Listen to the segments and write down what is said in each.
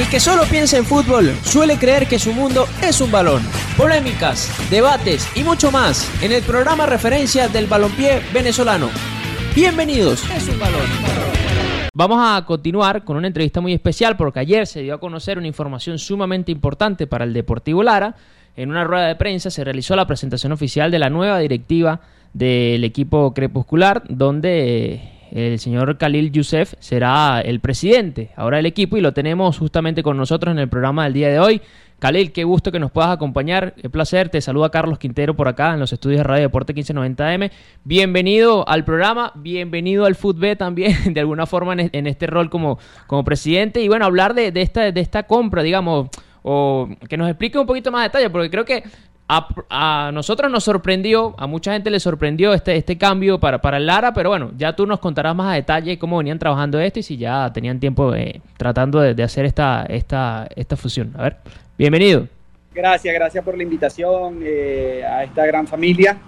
El que solo piensa en fútbol suele creer que su mundo es un balón. Polémicas, debates y mucho más en el programa referencia del balompié venezolano. Bienvenidos. Es un balón. Vamos a continuar con una entrevista muy especial porque ayer se dio a conocer una información sumamente importante para el Deportivo Lara. En una rueda de prensa se realizó la presentación oficial de la nueva directiva del equipo crepuscular, donde el señor Khalil Youssef será el presidente ahora del equipo y lo tenemos justamente con nosotros en el programa del día de hoy. Khalil, qué gusto que nos puedas acompañar, qué placer, te saluda Carlos Quintero por acá en los estudios de Radio Deporte 1590M. Bienvenido al programa, bienvenido al Fútbol también, de alguna forma en, este rol como, como presidente y bueno, hablar de, esta, de esta compra, digamos, o que nos explique un poquito más de detalle, porque creo que a, nosotros nos sorprendió, a mucha gente le sorprendió este, este cambio para, para Lara, pero bueno, ya tú nos contarás más a detalle cómo venían trabajando esto y si ya tenían tiempo eh, tratando de, hacer esta, esta, esta fusión. A ver, bienvenido. Gracias, gracias por la invitación eh, a esta gran familia.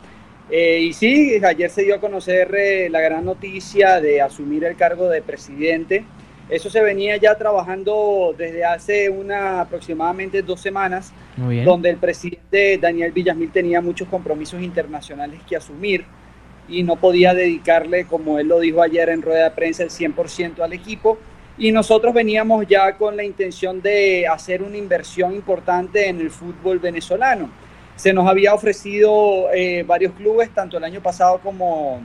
Eh, y sí, ayer se dio a conocer la gran noticia de asumir el cargo de presidente eso se venía ya trabajando desde hace una aproximadamente dos semanas, donde el presidente Daniel Villasmil tenía muchos compromisos internacionales que asumir y no podía dedicarle, como él lo dijo ayer en rueda de prensa, el 100% al equipo. Y nosotros veníamos ya con la intención de hacer una inversión importante en el fútbol venezolano. Se nos había ofrecido eh, varios clubes, tanto el año pasado como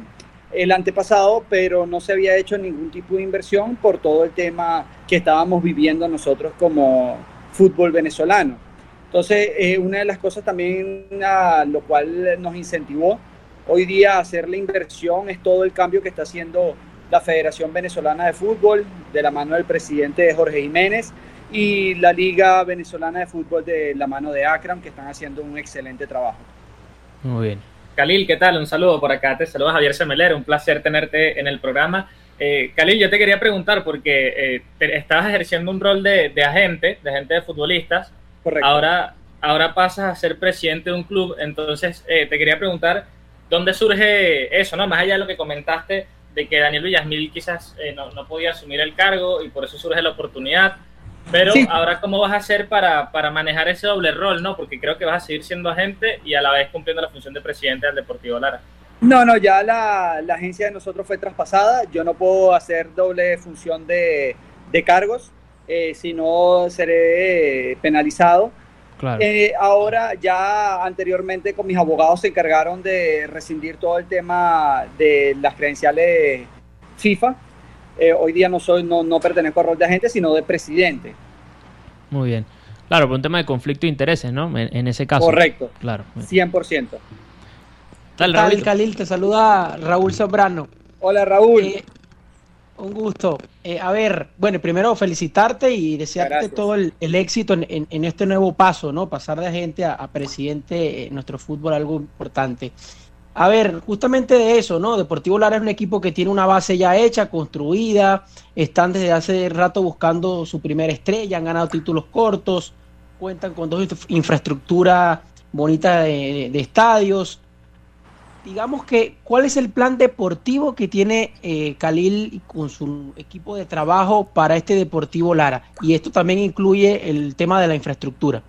el antepasado, pero no se había hecho ningún tipo de inversión por todo el tema que estábamos viviendo nosotros como fútbol venezolano. Entonces, eh, una de las cosas también a lo cual nos incentivó hoy día a hacer la inversión es todo el cambio que está haciendo la Federación Venezolana de Fútbol de la mano del presidente Jorge Jiménez y la Liga Venezolana de Fútbol de la mano de Akram, que están haciendo un excelente trabajo. Muy bien. Khalil, ¿qué tal? Un saludo por acá. Te saluda Javier Semeler. Un placer tenerte en el programa. Eh, Khalil, yo te quería preguntar porque eh, estabas ejerciendo un rol de, agente, de agente de futbolistas. Correcto. Ahora, ahora pasas a ser presidente de un club. Entonces, eh, te quería preguntar, ¿dónde surge eso? no Más allá de lo que comentaste de que Daniel Villasmil quizás eh, no, no podía asumir el cargo y por eso surge la oportunidad. Pero ahora, ¿cómo vas a hacer para, para, manejar ese doble rol, no? Porque creo que vas a seguir siendo agente y a la vez cumpliendo la función de presidente del Deportivo Lara. No, no, ya la, la agencia de nosotros fue traspasada. Yo no puedo hacer doble función de, de cargos, eh, si no seré eh, penalizado. Claro. Eh, ahora, ya anteriormente con mis abogados se encargaron de rescindir todo el tema de las credenciales FIFA eh, hoy día no soy, no, no pertenezco al rol de agente, sino de presidente. Muy bien. Claro, por un tema de conflicto de intereses, ¿no? En, ese caso. Correcto. Claro. 100%. Tal, Raúl? Khalil? Te saluda Raúl Sobrano. Hola, Raúl. Eh, un gusto. Eh, a ver, bueno, primero felicitarte y desearte todo el, éxito en, este nuevo paso, ¿no? Pasar de agente a, a presidente en nuestro fútbol, algo importante. A ver, justamente de eso, ¿no? Deportivo Lara es un equipo que tiene una base ya hecha, construida, están desde hace rato buscando su primera estrella, han ganado títulos cortos, cuentan con dos infraestructuras bonitas de, estadios. Digamos que, ¿cuál es el plan deportivo que tiene eh, Khalil con su equipo de trabajo para este Deportivo Lara? Y esto también incluye el tema de la infraestructura.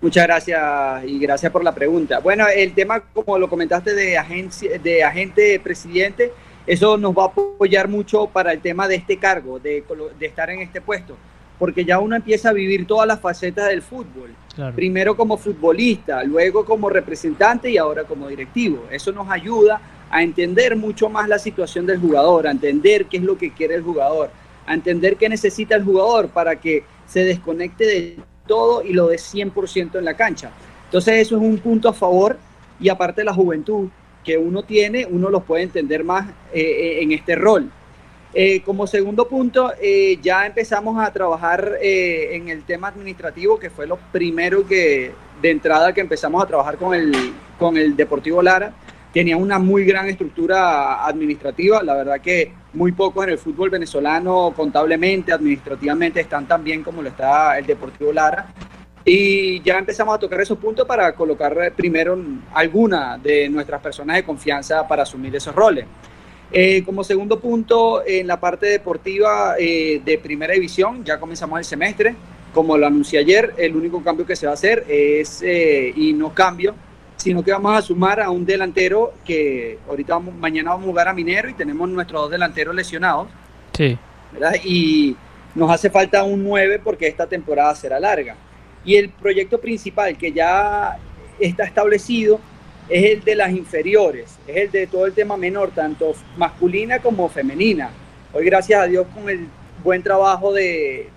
Muchas gracias y gracias por la pregunta. Bueno, el tema, como lo comentaste, de, agencia, de agente presidente, eso nos va a apoyar mucho para el tema de este cargo, de, estar en este puesto, porque ya uno empieza a vivir todas las facetas del fútbol. Primero como futbolista, luego como representante y ahora como directivo. Eso nos ayuda a entender mucho más la situación del jugador, a entender qué es lo que quiere el jugador, a entender qué necesita el jugador para que se desconecte de todo y lo de 100% en la cancha. Entonces eso es un punto a favor y aparte la juventud que uno tiene, uno los puede entender más eh, eh, en este rol. Eh, como segundo punto, ya empezamos a trabajar en el tema administrativo, que fue lo primero que de entrada que empezamos a trabajar con el, con el Deportivo Lara. Tenía una muy gran estructura administrativa, la verdad que muy pocos en el fútbol venezolano contablemente, administrativamente están tan bien como lo está el Deportivo Lara. Y ya empezamos a tocar esos puntos para colocar primero alguna de nuestras personas de confianza para asumir esos roles. Eh, como segundo punto, en la parte deportiva eh, de primera división, ya comenzamos el semestre como lo anuncié ayer, el único cambio que se va a hacer es, eh, y no cambio, sino que vamos a sumar a un delantero que ahorita vamos, mañana vamos a jugar a Minero y tenemos nuestros dos delanteros lesionados. Sí. ¿verdad? Y nos hace falta un 9 porque esta temporada será larga. Y el proyecto principal que ya está establecido es el de las inferiores, es el de todo el tema menor, tanto masculina como femenina. Hoy, gracias a Dios, con el buen trabajo de,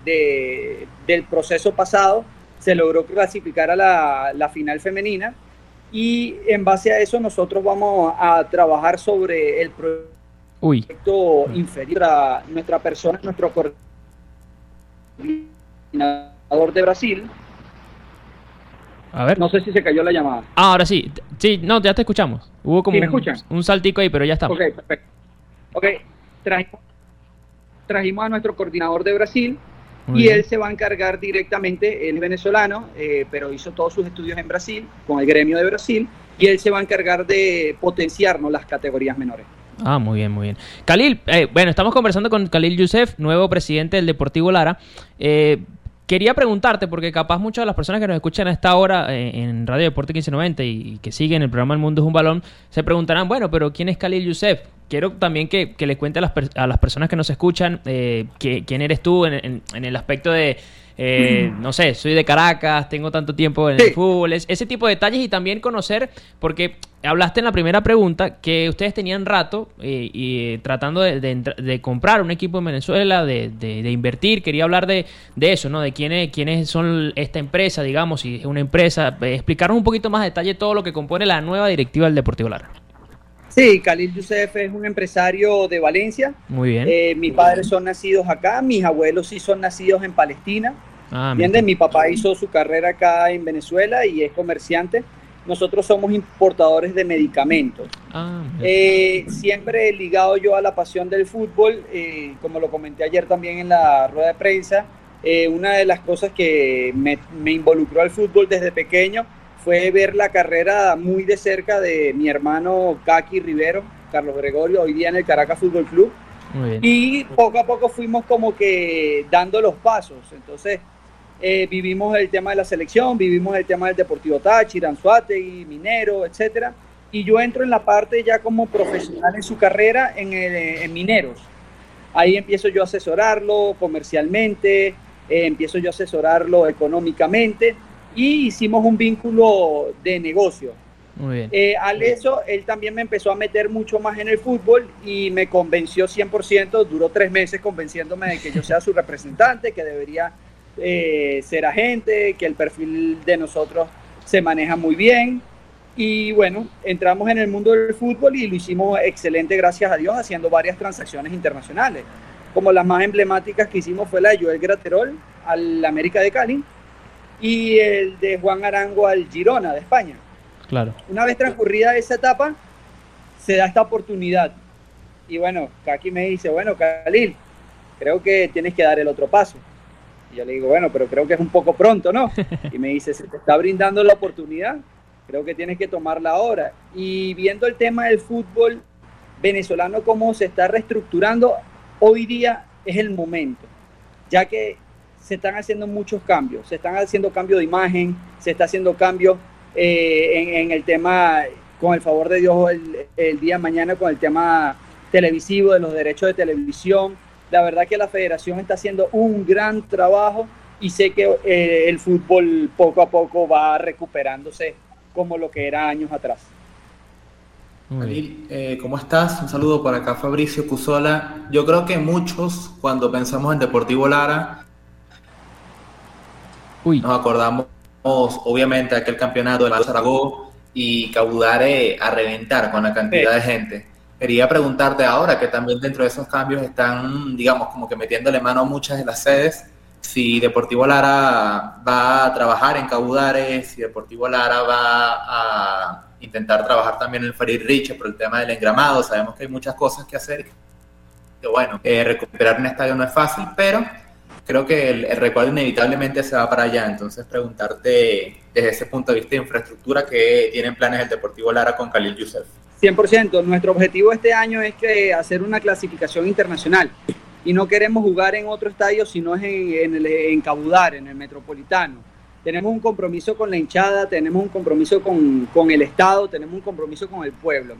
del proceso pasado, se logró clasificar a la, final femenina y en base a eso nosotros vamos a trabajar sobre el proyecto inferior a nuestra persona, nuestro coordinador de Brasil. A ver. No sé si se cayó la llamada. Ah, ahora sí. Sí, no, ya te escuchamos. Hubo como un, saltico ahí, pero ya está. Ok, perfecto. Ok, trajimos a nuestro coordinador de Brasil y él se va a encargar directamente, él es venezolano, eh, pero hizo todos sus estudios en Brasil, con el gremio de Brasil, y él se va a encargar de potenciarnos las categorías menores. Ah, muy bien, muy bien. Khalil, eh, bueno, estamos conversando con Khalil Youssef, nuevo presidente del Deportivo Lara. Eh, Quería preguntarte, porque capaz muchas de las personas que nos escuchan a esta hora eh, en Radio Deporte 1590 y, que siguen el programa El Mundo es un Balón, se preguntarán, bueno, pero ¿quién es Khalil Youssef? Quiero también que, le cuente a las, a las, personas que nos escuchan eh, quién eres tú en el aspecto de eh, no sé, soy de Caracas, tengo tanto tiempo en el fútbol, ese tipo de detalles y también conocer, porque hablaste en la primera pregunta que ustedes tenían rato eh, y tratando de, comprar un equipo en Venezuela, de, invertir, quería hablar de, eso, ¿no? De quiénes, quiénes son esta empresa, digamos, si es una empresa, eh, explicarnos un poquito más detalle todo lo que compone la nueva directiva del Deportivo Lara. Sí, Khalil Youssef es un empresario de Valencia. Muy bien. Eh, mis padres son nacidos acá, mis abuelos sí son nacidos en Palestina. Ah, Mi papá hizo su carrera acá en Venezuela y es comerciante. Nosotros somos importadores de medicamentos. Ah, eh, siempre ligado yo a la pasión del fútbol, eh, como lo comenté ayer también en la rueda de prensa, una de las cosas que me, me involucró al fútbol desde pequeño fue ver la carrera muy de cerca de mi hermano Kaki Rivero, Carlos Gregorio, hoy día en el Caracas Fútbol Club. Y poco a poco fuimos como que dando los pasos. Entonces, eh, vivimos el tema de la selección, vivimos el tema del Deportivo Táchira, y Minero, etcétera. Y yo entro en la parte ya como profesional en su carrera en, en Mineros. Ahí empiezo yo a asesorarlo comercialmente, eh, empiezo yo a asesorarlo económicamente y hicimos un vínculo de negocio. Muy bien. Eh, al eso, él también me empezó a meter mucho más en el fútbol y me convenció 100%, duró tres meses convenciéndome de que yo sea su representante, que debería eh, ser agente, que el perfil de nosotros se maneja muy bien. Y bueno, entramos en el mundo del fútbol y lo hicimos excelente, gracias a Dios, haciendo varias transacciones internacionales. Como las más emblemáticas que hicimos fue la de Joel Graterol al América de Cali, y el de Juan Arango al Girona de España. Claro. Una vez transcurrida esa etapa, se da esta oportunidad. Y bueno, Kaki me dice, bueno, Khalil, creo que tienes que dar el otro paso. Y yo le digo, bueno, pero creo que es un poco pronto, ¿no? Y me dice, se te está brindando la oportunidad, creo que tienes que tomarla ahora. Y viendo el tema del fútbol venezolano, cómo se está reestructurando, hoy día es el momento, ya que se están haciendo muchos cambios. Se están haciendo cambios de imagen, se está haciendo cambios eh, en, el tema, con el favor de Dios, el, día de mañana con el tema televisivo, de los derechos de televisión. La verdad que la federación está haciendo un gran trabajo y sé que eh, el fútbol poco a poco va recuperándose como lo que era años atrás. Eh, ¿cómo estás? Un saludo para acá, Fabricio Cusola. Yo creo que muchos, cuando pensamos en Deportivo Lara, nos acordamos, obviamente, aquel campeonato de Zaragoza y Caudare a reventar con la cantidad de gente. Quería preguntarte ahora, que también dentro de esos cambios están, digamos, como que metiéndole mano a muchas de las sedes, si Deportivo Lara va a trabajar en Caudare, si Deportivo Lara va a intentar trabajar también en Ferir Riche por el tema del engramado. Sabemos que hay muchas cosas que hacer. Que bueno, eh, recuperar un estadio no es fácil, pero creo que el, recuerdo inevitablemente se va para allá. Entonces, preguntarte desde ese punto de vista de infraestructura, ¿qué tienen planes el Deportivo Lara con Khalil Youssef? 100%. Nuestro objetivo este año es que hacer una clasificación internacional. y no queremos jugar en otro estadio, sino es en, el, en Cabudar, en el Metropolitano. Tenemos un compromiso con la hinchada, tenemos un compromiso con, con el Estado, tenemos un compromiso con el pueblo.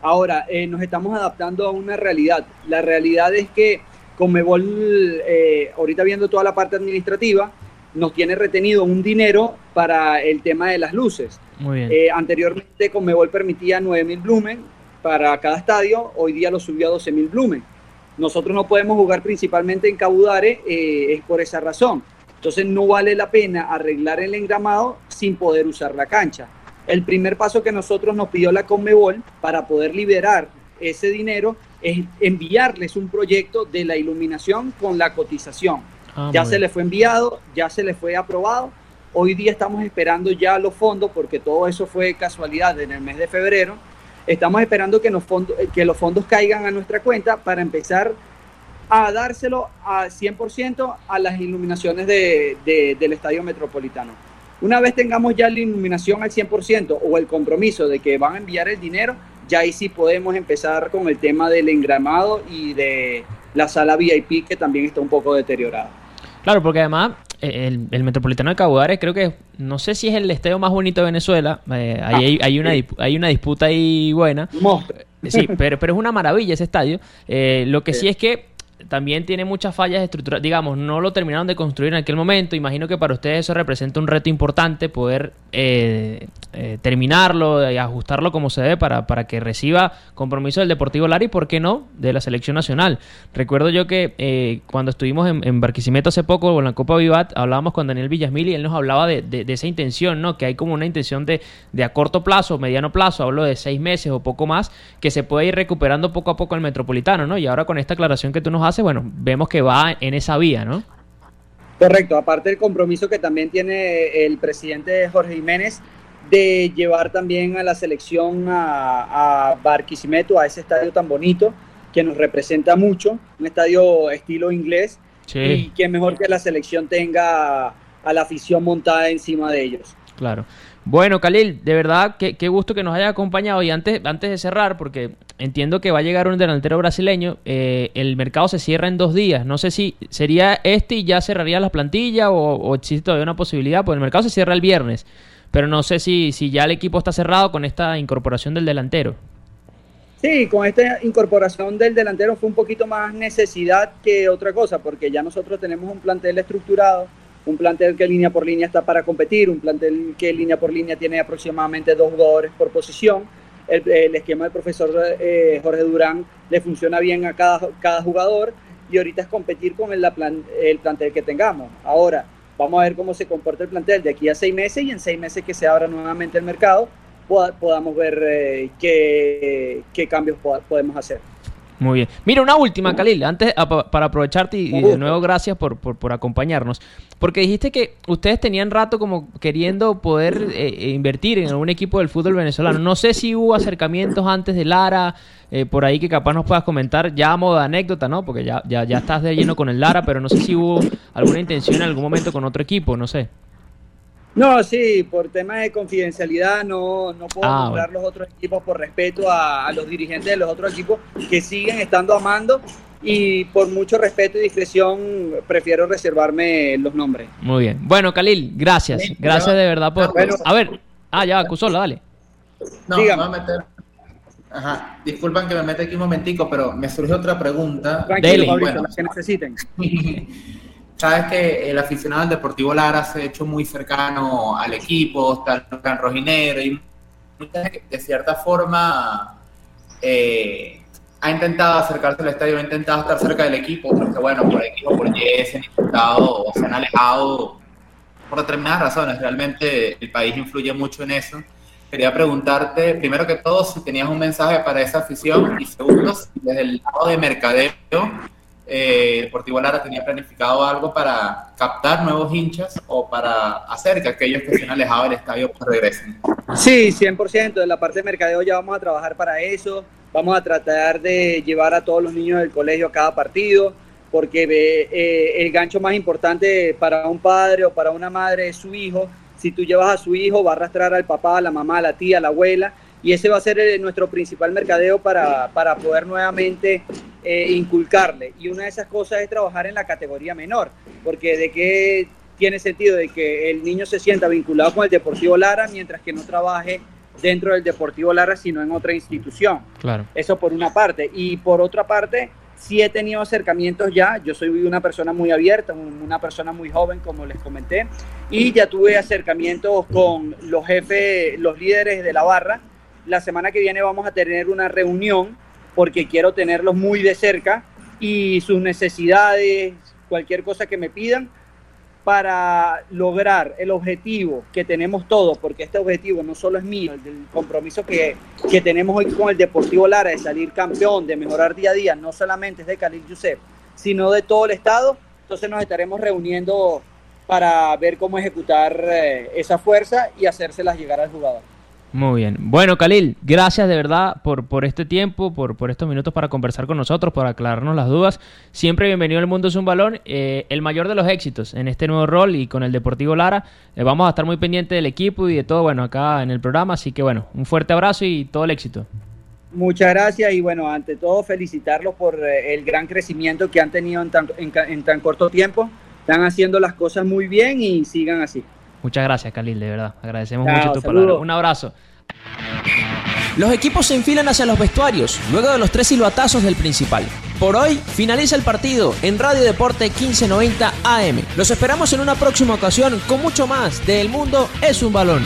Ahora, eh, nos estamos adaptando a una realidad. La realidad es que Conmebol, eh, ahorita viendo toda la parte administrativa, nos tiene retenido un dinero para el tema de las luces. Muy bien. Eh, anteriormente Conmebol permitía 9.000 blumen para cada estadio, hoy día lo subió a 12.000 blumen. Nosotros no podemos jugar principalmente en Cabudare, eh, es por esa razón. Entonces no vale la pena arreglar el engramado sin poder usar la cancha. El primer paso que nosotros nos pidió la Conmebol para poder liberar ese dinero es enviarles un proyecto de la iluminación con la cotización. Ah, ya se le fue enviado, ya se le fue aprobado. Hoy día estamos esperando ya los fondos porque todo eso fue casualidad en el mes de febrero Estamos esperando que los, fondos, que los fondos caigan a nuestra cuenta para empezar a dárselo al 100% a las iluminaciones de, del Estadio Metropolitano. Una vez tengamos ya la iluminación al 100% o el compromiso de que van a enviar el dinero, ya ahí sí podemos empezar con el tema del engramado y de la sala VIP que también está un poco deteriorada. Claro, porque además el, Metropolitano de Cabudares creo que, no sé si es el estadio más bonito de Venezuela, eh, ahí hay, una, hay una disputa ahí buena. Sí, pero, pero es una maravilla ese estadio. Eh, lo que sí es que también tiene muchas fallas estructurales, digamos, no lo terminaron de construir en aquel momento, imagino que para ustedes eso representa un reto importante, poder eh, eh, terminarlo y ajustarlo como se debe para, para que reciba compromiso del Deportivo Lara y, ¿por qué no?, de la selección nacional. Recuerdo yo que eh, cuando estuvimos en, Barquisimeto hace poco, con la Copa Vivat, hablábamos con Daniel Villasmil y él nos hablaba de, esa intención, ¿no?, que hay como una intención de, de a corto plazo, mediano plazo, hablo de seis meses o poco más, que se puede ir recuperando poco a poco el Metropolitano, ¿no? Y ahora con esta aclaración que tú nos haces, bueno, vemos que va en esa vía, ¿no? Correcto, aparte del compromiso que también tiene el presidente Jorge Jiménez de llevar también a la selección a, a Barquisimeto, a ese estadio tan bonito que nos representa mucho, un estadio estilo inglés, y que mejor que la selección tenga a la afición montada encima de ellos. Claro. Bueno, Khalil, de verdad, qué, qué gusto que nos haya acompañado. Y antes, antes de cerrar, porque entiendo que va a llegar un delantero brasileño, eh, el mercado se cierra en dos días. No sé si sería este y ya cerraría la plantilla o, existe todavía una posibilidad, pues el mercado se cierra el viernes. Pero no sé si, si ya el equipo está cerrado con esta incorporación del delantero. Sí, con esta incorporación del delantero fue un poquito más necesidad que otra cosa, porque ya nosotros tenemos un plantel estructurado un plantel que línea por línea está para competir, un plantel que línea por línea tiene aproximadamente dos jugadores por posición. El, esquema del profesor eh, Jorge Durán le funciona bien a cada, cada jugador y ahorita es competir con el, el plantel que tengamos. Ahora, vamos a ver cómo se comporta el plantel de aquí a seis meses y en seis meses que se abra nuevamente el mercado podamos ver eh, qué, qué cambios podemos hacer. Muy bien. Mira, una última, Khalil, antes para aprovecharte y, de nuevo gracias por, por, acompañarnos. Porque dijiste que ustedes tenían rato como queriendo poder eh, eh, invertir en algún equipo del fútbol venezolano. No sé si hubo acercamientos antes de Lara, eh, por ahí que capaz nos puedas comentar, ya a modo de anécdota, ¿no? Porque ya, ya, ya estás de lleno con el Lara, pero no sé si hubo alguna intención en algún momento con otro equipo, no sé. No, sí, por temas de confidencialidad no, no puedo ah, nombrar los otros equipos por respeto a, los dirigentes de los otros equipos que siguen estando amando y por mucho respeto y discreción prefiero reservarme los nombres. Muy bien. Bueno, Khalil, gracias. gracias de verdad por... a ver, ah, ya, Cusola, dale. No, me a meter... Ajá, disculpan que me mete aquí un momentico, pero me surge otra pregunta. Tranquilo, bueno. las que necesiten. Sabes que el aficionado del Deportivo Lara se ha hecho muy cercano al equipo, está el rojinero y de cierta forma eh, ha intentado acercarse al estadio, ha intentado estar cerca del equipo, porque bueno, por equipo, por Y se han intentado o se han alejado por determinadas razones. Realmente el país influye mucho en eso. Quería preguntarte, primero que todo, si tenías un mensaje para esa afición y segundo, desde el lado de mercadeo, eh, Deportivo Lara tenía planificado algo para captar nuevos hinchas o para hacer que aquellos que se han alejado del estadio pues, regresen. Sí, 100%. De la parte de mercadeo ya vamos a trabajar para eso. Vamos a tratar de llevar a todos los niños del colegio a cada partido, porque eh, el gancho más importante para un padre o para una madre es su hijo. Si tú llevas a su hijo, va a arrastrar al papá, a la mamá, a la tía, a la abuela, y ese va a ser eh, nuestro principal mercadeo para, para poder nuevamente eh, inculcarle. Y una de esas cosas es trabajar en la categoría menor, porque de qué tiene sentido de que el niño se sienta vinculado con el Deportivo Lara mientras que no trabaje dentro del Deportivo Lara, sino en otra institución. Claro. Eso por una parte. Y por otra parte, sí he tenido acercamientos ya. Yo soy una persona muy abierta, una persona muy joven, como les comenté, y ya tuve acercamientos con los jefes, los líderes de la barra. La semana que viene vamos a tener una reunión porque quiero tenerlos muy de cerca y sus necesidades, cualquier cosa que me pidan, para lograr el objetivo que tenemos todos, porque este objetivo no solo es mío, el compromiso que, que, tenemos hoy con el Deportivo Lara de salir campeón, de mejorar día a día, no solamente es de Khalil Yusef, sino de todo el Estado, entonces nos estaremos reuniendo para ver cómo ejecutar eh, esa fuerza y hacérselas llegar al jugador. Muy bien. Bueno, Khalil, gracias de verdad por, por este tiempo, por, por estos minutos para conversar con nosotros, por aclararnos las dudas. Siempre bienvenido al Mundo es un Balón. Eh, el mayor de los éxitos en este nuevo rol y con el Deportivo Lara. Eh, vamos a estar muy pendientes del equipo y de todo, bueno, acá en el programa. Así que, bueno, un fuerte abrazo y todo el éxito. Muchas gracias y, bueno, ante todo, felicitarlos por eh, el gran crecimiento que han tenido en tan, en tan corto tiempo. Están haciendo las cosas muy bien y sigan así. Muchas gracias, Khalil, de verdad. Agradecemos mucho tu palabra. Un abrazo. Los equipos se enfilan hacia los vestuarios, luego de los tres silbatazos del principal. Por hoy finaliza el partido en Radio Deporte 1590 AM. Los esperamos en una próxima ocasión con mucho más de El Mundo es un balón.